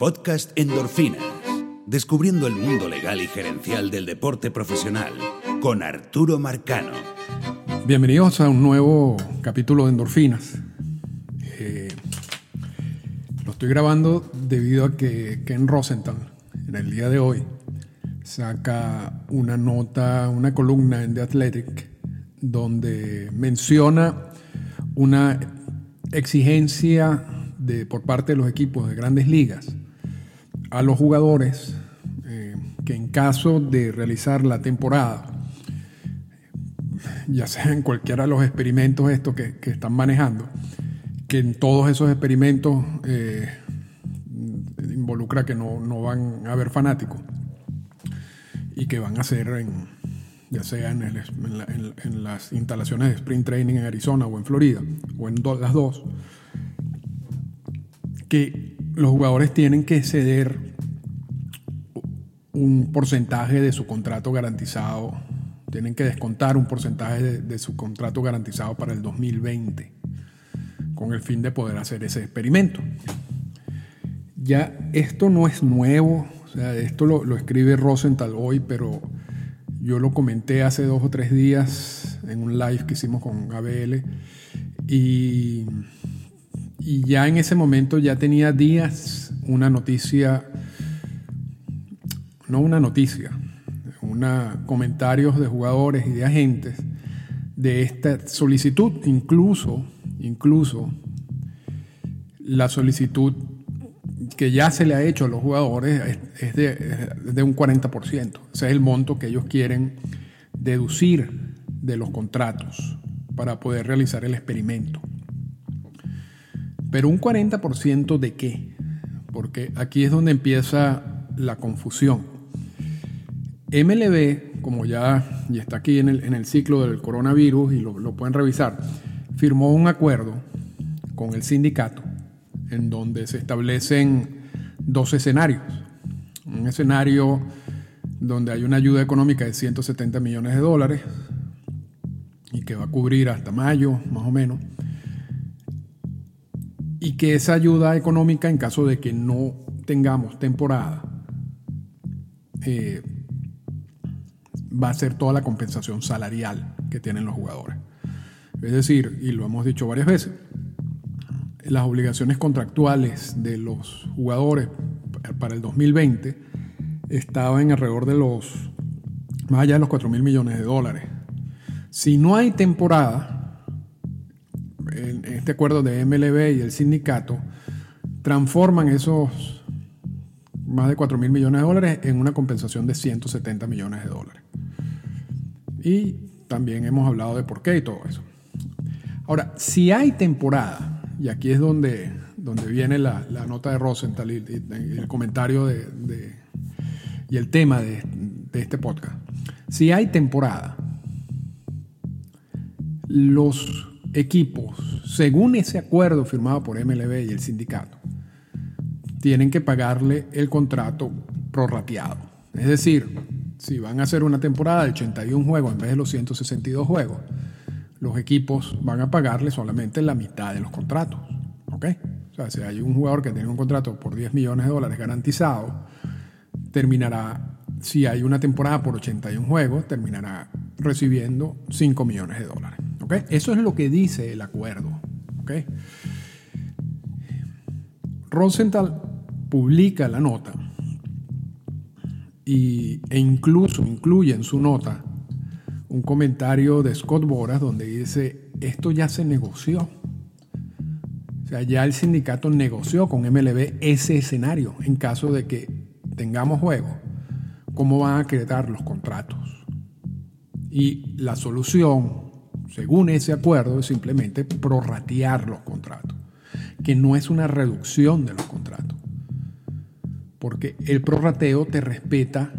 Podcast Endorfinas. Descubriendo el mundo legal y gerencial del deporte profesional con Arturo Marcano. Bienvenidos a un nuevo capítulo de Endorfinas. Eh, lo estoy grabando debido a que Ken Rosenthal, en el día de hoy, saca una nota, una columna en The Athletic, donde menciona una exigencia de, por parte de los equipos de grandes ligas a los jugadores eh, que en caso de realizar la temporada, ya sea en cualquiera de los experimentos estos que, están manejando, que en todos esos experimentos eh, involucra que no, no, van a haber fanáticos y que van a ser en, ya sea en, en, las instalaciones de sprint training en Arizona o en Florida, o en las dos, que los jugadores tienen que ceder un porcentaje de su contrato garantizado, tienen que descontar un porcentaje de, su contrato garantizado para el 2020, con el fin de poder hacer ese experimento. Ya esto no es nuevo, o sea, esto lo, lo escribe Rosenthal hoy, pero yo lo comenté hace dos o tres días en un live que hicimos con ABL y y ya en ese momento ya tenía días una noticia, no una noticia, una, comentarios de jugadores y de agentes de esta solicitud, incluso, incluso la solicitud que ya se le ha hecho a los jugadores es de, de un 40%. Ese es el monto que ellos quieren deducir de los contratos para poder realizar el experimento. Pero un 40% de qué? Porque aquí es donde empieza la confusión. MLB, como ya, ya está aquí en el, en el, ciclo del coronavirus y lo, lo pueden revisar, firmó un acuerdo con el sindicato en donde se establecen dos escenarios. Un escenario donde hay una ayuda económica de 170 millones de dólares y que va a cubrir hasta mayo, más o menos y que esa ayuda económica en caso de que no tengamos temporada eh, va a ser toda la compensación salarial que tienen los jugadores. Es decir, y lo hemos dicho varias veces, las obligaciones contractuales de los jugadores para el 2020 estaban alrededor de los, más allá de los 4 mil millones de dólares. Si no hay temporada, en este acuerdo de MLB y el sindicato transforman esos más de 4 mil millones de dólares en una compensación de 170 millones de dólares. Y también hemos hablado de por qué y todo eso. Ahora, si hay temporada, y aquí es donde, donde viene la, nota de Rosenthal y, el comentario de, y el tema de este podcast, si hay temporada, los equipos, según ese acuerdo firmado por MLB y el sindicato, tienen que pagarle el contrato prorrateado. Es decir, si van a hacer una temporada de 81 juegos en vez de los 162 juegos, los equipos van a pagarle solamente la mitad de los contratos. ¿Ok? O sea, si hay un jugador que tiene un contrato por 10 millones de dólares garantizado, terminará, si hay una temporada por 81 juegos, terminará recibiendo 5 millones de dólares. Eso es lo que dice el acuerdo. Rosenthal publica la nota y, e incluso incluye en su nota un comentario de Scott Boras donde dice, esto ya se negoció. O sea, ya el sindicato negoció con MLB ese escenario en caso de que tengamos juego. ¿Cómo van a acreditar los contratos? Y la solución según ese acuerdo, es simplemente prorratear los contratos, que no es una reducción de los contratos. Porque el prorrateo te respeta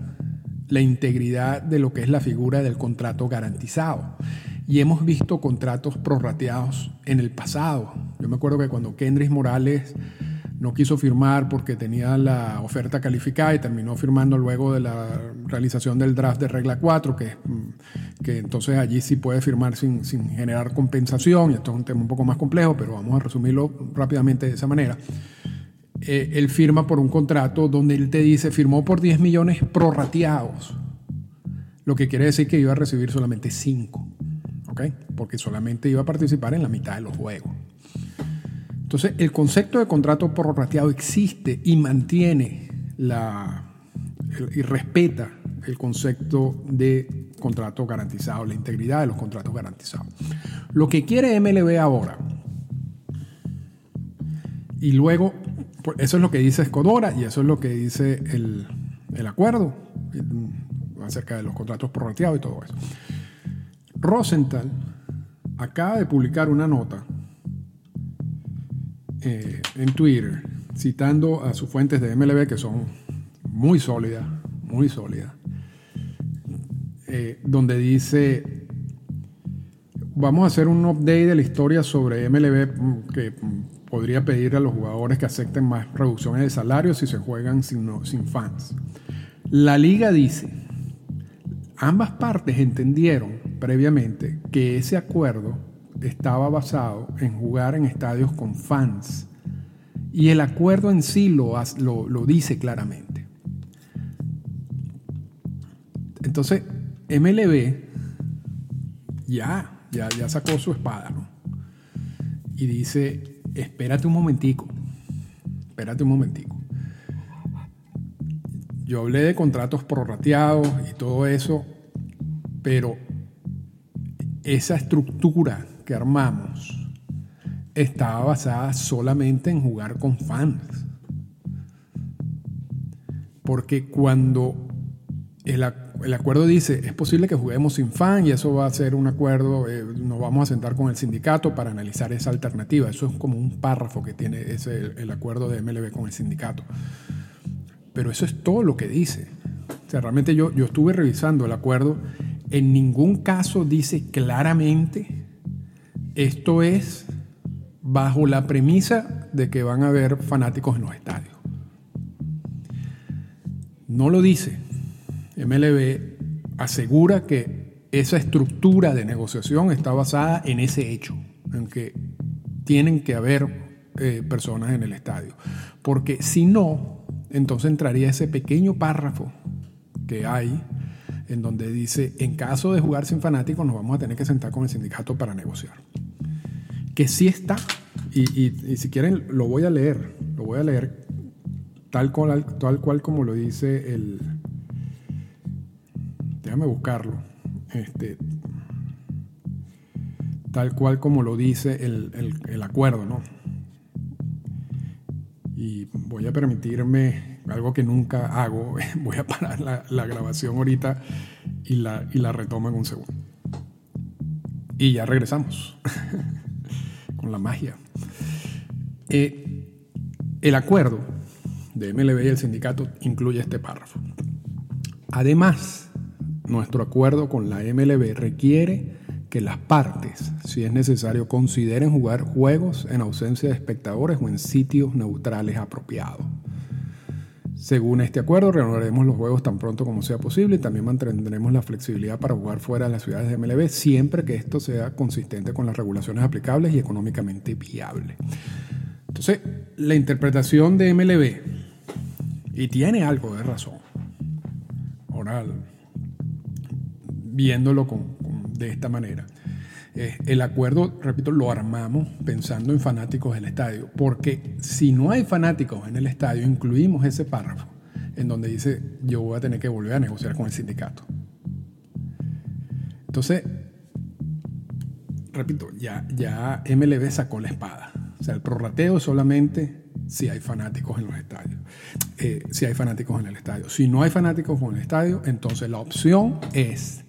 la integridad de lo que es la figura del contrato garantizado. Y hemos visto contratos prorrateados en el pasado. Yo me acuerdo que cuando Kendris Morales no quiso firmar porque tenía la oferta calificada y terminó firmando luego de la realización del draft de regla 4, que, mm, que entonces allí sí puede firmar sin, sin generar compensación, y esto es un tema un poco más complejo, pero vamos a resumirlo rápidamente de esa manera. eh, él firma por un contrato donde él te dice, firmó por 10 millones prorrateados, lo que quiere decir que iba a recibir solamente 5, ¿ok? Porque solamente iba a participar en la mitad de los juegos. Entonces, el concepto de contrato prorrateado existe y mantiene la, y respeta el concepto de contrato garantizado, la integridad de los contratos garantizados. Lo que quiere MLB ahora, y luego pues, eso es lo que dice Escodora y eso es lo que dice el, acuerdo acerca de los contratos prorrateados y todo eso. Rosenthal acaba de publicar una nota eh, en Twitter citando a sus fuentes de MLB que son muy sólidas, muy sólidas, eh, donde dice, vamos a hacer un update de la historia sobre MLB mm, que podría pedir a los jugadores que acepten más reducciones de salario si se juegan sin, sin fans. La liga dice, ambas partes entendieron previamente que ese acuerdo estaba basado en jugar en estadios con fans. Y el acuerdo en sí lo, lo, dice claramente. Entonces, MLB ya, ya, ya sacó su espada, ¿no? Y dice, espérate un momentico, espérate un momentico. Yo hablé de contratos prorrateados y todo eso, pero esa estructura que armamos estaba basada solamente en jugar con fans. Porque cuando el, el, acuerdo dice, es posible que juguemos sin fan y eso va a ser un acuerdo, eh, nos vamos a sentar con el sindicato para analizar esa alternativa. Eso es como un párrafo que tiene ese, el acuerdo de MLB con el sindicato. Pero eso es todo lo que dice. O sea, realmente yo, yo estuve revisando el acuerdo. En ningún caso dice claramente esto es bajo la premisa de que van a haber fanáticos en los estadios. No lo dice. MLB asegura que esa estructura de negociación está basada en ese hecho, en que tienen que haber eh, personas en el estadio. Porque si no, entonces entraría ese pequeño párrafo que hay en donde dice, en caso de jugar sin fanáticos nos vamos a tener que sentar con el sindicato para negociar. Que sí está, y, si quieren lo voy a leer, lo voy a leer tal cual, como lo dice el, déjame buscarlo, este, tal cual como lo dice el, acuerdo, ¿no? Y voy a permitirme algo que nunca hago, voy a parar la, grabación ahorita y la, y la retomo en un segundo. Y ya regresamos con la magia. Eh, el acuerdo de MLB y el sindicato incluye este párrafo. Además, nuestro acuerdo con la MLB requiere que las partes, si es necesario, consideren jugar juegos en ausencia de espectadores o en sitios neutrales apropiados. Según este acuerdo, renovaremos los juegos tan pronto como sea posible y también mantendremos la flexibilidad para jugar fuera de las ciudades de MLB siempre que esto sea consistente con las regulaciones aplicables y económicamente viable. Entonces, la interpretación de MLB, y tiene algo de razón, ahora viéndolo de esta manera. Eh, el acuerdo, repito, lo armamos pensando en fanáticos del estadio, porque si no hay fanáticos en el estadio, incluimos ese párrafo en donde dice yo voy a tener que volver a negociar con el sindicato. Entonces, repito, ya, ya MLB sacó la espada. O sea, el prorrateo solamente si hay fanáticos en los estadios. Eh, si hay fanáticos en el estadio. Si no hay fanáticos en el estadio, entonces la opción es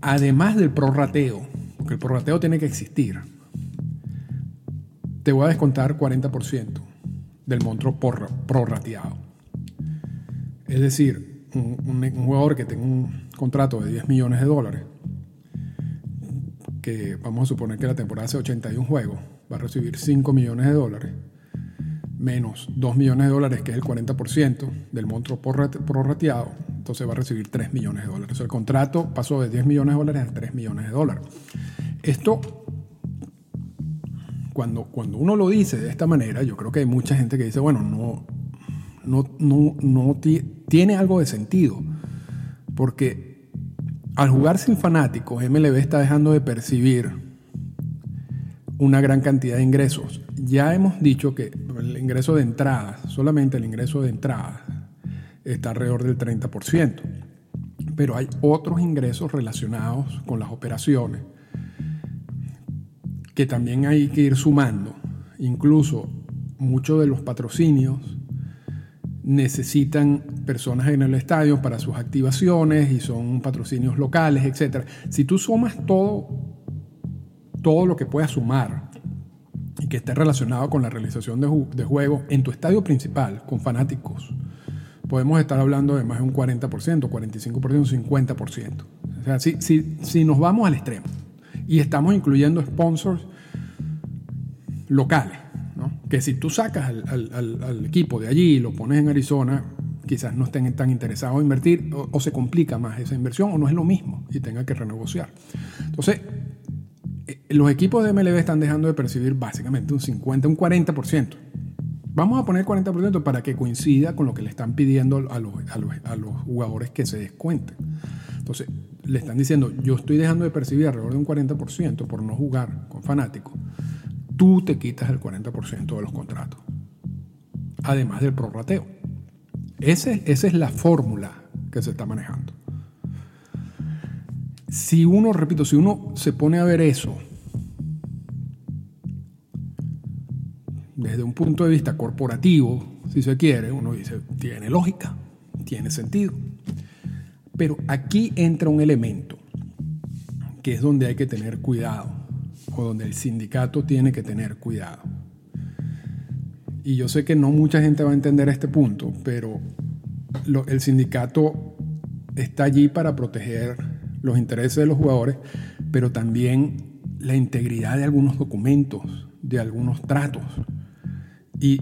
además del prorrateo, porque el prorrateo tiene que existir, te voy a descontar 40% del monto prorrateado. Es decir, un, jugador que tenga un contrato de 10 millones de dólares, que vamos a suponer que la temporada hace 81 juegos, va a recibir 5 millones de dólares, menos 2 millones de dólares, que es el 40% del monto prorrateado, entonces va a recibir 3 millones de dólares. el contrato pasó de 10 millones de dólares a 3 millones de dólares. Esto, cuando, cuando uno lo dice de esta manera, yo creo que hay mucha gente que dice, bueno, no, no, no, no tiene algo de sentido. Porque al jugar sin fanáticos, MLB está dejando de percibir una gran cantidad de ingresos. Ya hemos dicho que el ingreso de entradas, solamente el ingreso de entradas, está alrededor del 30%. Pero hay otros ingresos relacionados con las operaciones que también hay que ir sumando. Incluso muchos de los patrocinios necesitan personas en el estadio para sus activaciones y son patrocinios locales, etc. Si tú sumas todo, todo lo que puedas sumar y que esté relacionado con la realización de, de juegos en tu estadio principal, con fanáticos, podemos estar hablando de más de un 40%, 45%, 50%. O sea, si, si, si nos vamos al extremo y estamos incluyendo sponsors locales, que si tú sacas al, equipo de allí y lo pones en Arizona, quizás no estén tan interesados en invertir o, se complica más esa inversión o no es lo mismo y tenga que renegociar. Entonces, eh, los equipos de MLB están dejando de percibir básicamente un 50, un 40%. Vamos a poner 40% para que coincida con lo que le están pidiendo a los, a los jugadores que se descuenten. Entonces, le están diciendo, yo estoy dejando de percibir alrededor de un 40% por no jugar con fanáticos, tú te quitas el 40% de los contratos, además del prorrateo. Ese, esa es la fórmula que se está manejando. Si uno, repito, si uno se pone a ver eso un punto de vista corporativo, si se quiere, uno dice, tiene lógica, tiene sentido. Pero aquí entra un elemento que es donde hay que tener cuidado, o donde el sindicato tiene que tener cuidado. Y yo sé que no mucha gente va a entender este punto, pero el sindicato está allí para proteger los intereses de los jugadores, pero también la integridad de algunos documentos, de algunos tratos y,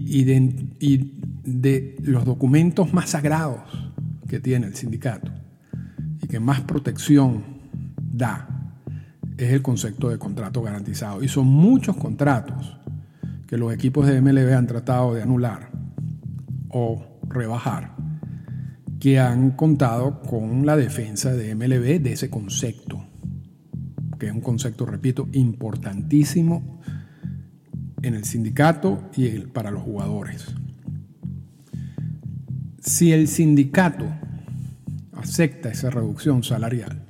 y de los documentos más sagrados que tiene el sindicato que más protección da es el concepto de contrato garantizado. Y son muchos contratos que los equipos de MLB han tratado de anular o rebajar, que han contado con la defensa de MLB de ese concepto, que es un concepto, repito, importantísimo en el sindicato y para los jugadores. Si el sindicato acepta esa reducción salarial,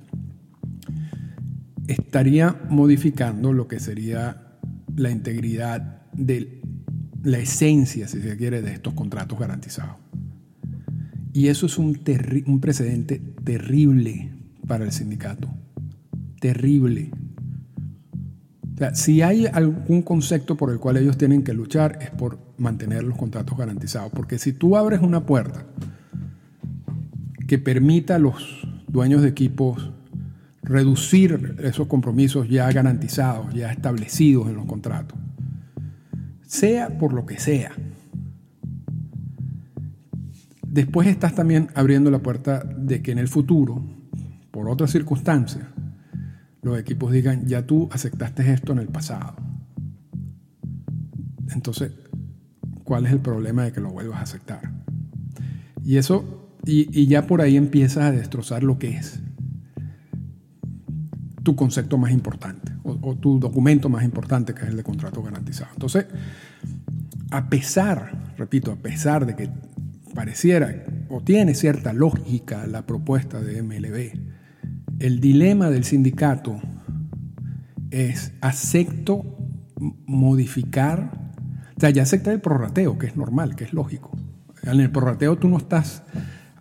estaría modificando lo que sería la integridad de la esencia, si se quiere, de estos contratos garantizados. Y eso es un, un precedente terrible para el sindicato. Terrible. Si hay algún concepto por el cual ellos tienen que luchar es por mantener los contratos garantizados. Porque si tú abres una puerta que permita a los dueños de equipos reducir esos compromisos ya garantizados, ya establecidos en los contratos, sea por lo que sea. Después estás también abriendo la puerta de que en el futuro, por otras circunstancias, los equipos digan, ya tú aceptaste esto en el pasado. Entonces, ¿cuál es el problema de que lo vuelvas a aceptar? Y eso y, ya por ahí empiezas a destrozar lo que es tu concepto más importante o, tu documento más importante, que es el de contrato garantizado. Entonces, a pesar, repito, a pesar de que pareciera o tiene cierta lógica la propuesta de MLB, el dilema del sindicato es acepto modificar, o sea, ya acepta el prorrateo, que es normal, que es lógico. En el prorrateo tú no estás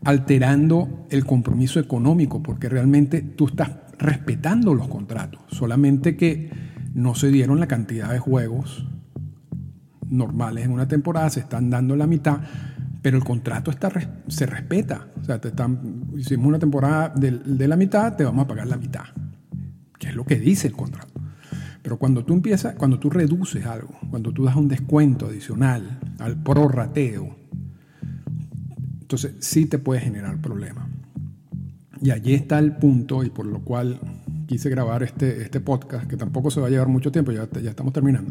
alterando el compromiso económico, porque realmente tú estás respetando los contratos, solamente que no se dieron la cantidad de juegos normales en una temporada, se están dando la mitad, pero el contrato está, se respeta. O sea, te están, hicimos una temporada de, la mitad, te vamos a pagar la mitad, que es lo que dice el contrato. Pero cuando tú empiezas, cuando tú reduces algo, cuando tú das un descuento adicional al prorrateo, entonces sí te puede generar problemas. Y allí está el punto y por lo cual quise grabar este, este podcast, que tampoco se va a llevar mucho tiempo, ya, ya estamos terminando,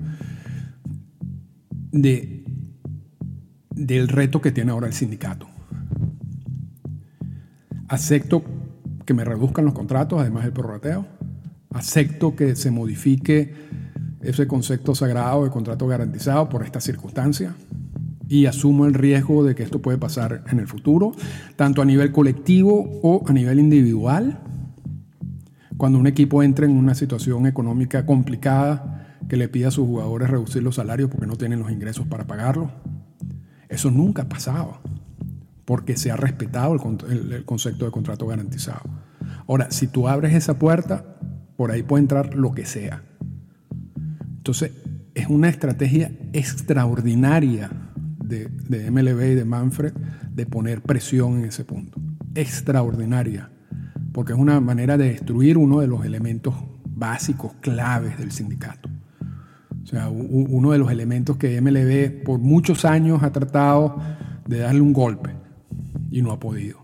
de, del reto que tiene ahora el sindicato. Acepto que me reduzcan los contratos, además del prorrateo. Acepto que se modifique ese concepto sagrado de contrato garantizado por esta circunstancia y asumo el riesgo de que esto puede pasar en el futuro, tanto a nivel colectivo o a nivel individual. Cuando un equipo entra en una situación económica complicada, que le pida a sus jugadores reducir los salarios porque no tienen los ingresos para pagarlo. Eso nunca ha pasado, porque se ha respetado el, concepto de contrato garantizado. Ahora, si tú abres esa puerta, por ahí puede entrar lo que sea. Entonces, es una estrategia extraordinaria de, de, MLB y de Manfred de poner presión en ese punto. Extraordinaria. Porque es una manera de destruir uno de los elementos básicos, claves del sindicato. O sea, uno de los elementos que MLB por muchos años ha tratado de darle un golpe y no ha podido.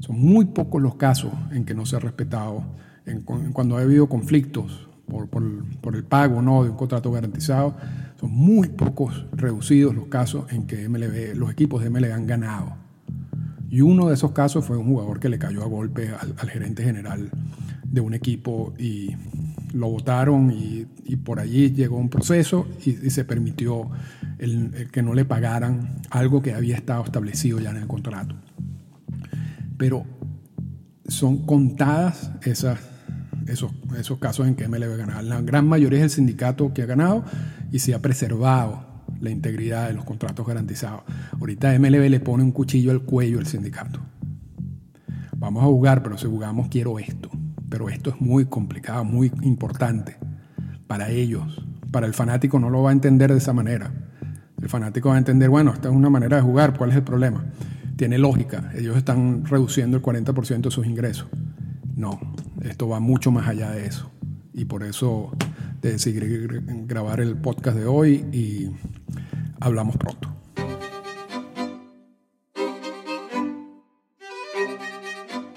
Son muy pocos los casos en que no se ha respetado, en, cuando ha habido conflictos por, por, el pago no de un contrato garantizado, son muy pocos reducidos los casos en que MLB, los equipos de MLB han ganado. Y uno de esos casos fue un jugador que le cayó a golpe al, al gerente general de un equipo y lo votaron y, por allí llegó un proceso y, se permitió que no le pagaran algo que había estado establecido ya en el contrato. Pero son contadas esos, esos casos en que MLB ha ganado. La gran mayoría es el sindicato que ha ganado y se ha preservado la integridad de los contratos garantizados. Ahorita MLB le pone un cuchillo al cuello al sindicato. Vamos a jugar, pero si jugamos quiero esto pero esto es muy complicado, muy importante para ellos. Para el fanático no lo va a entender de esa manera. El fanático va a entender, bueno, esta es una manera de jugar, ¿cuál es el problema? Tiene lógica, ellos están reduciendo el 40% de sus ingresos. No, esto va mucho más allá de eso. Y por eso decidí grabar el podcast de hoy y hablamos pronto.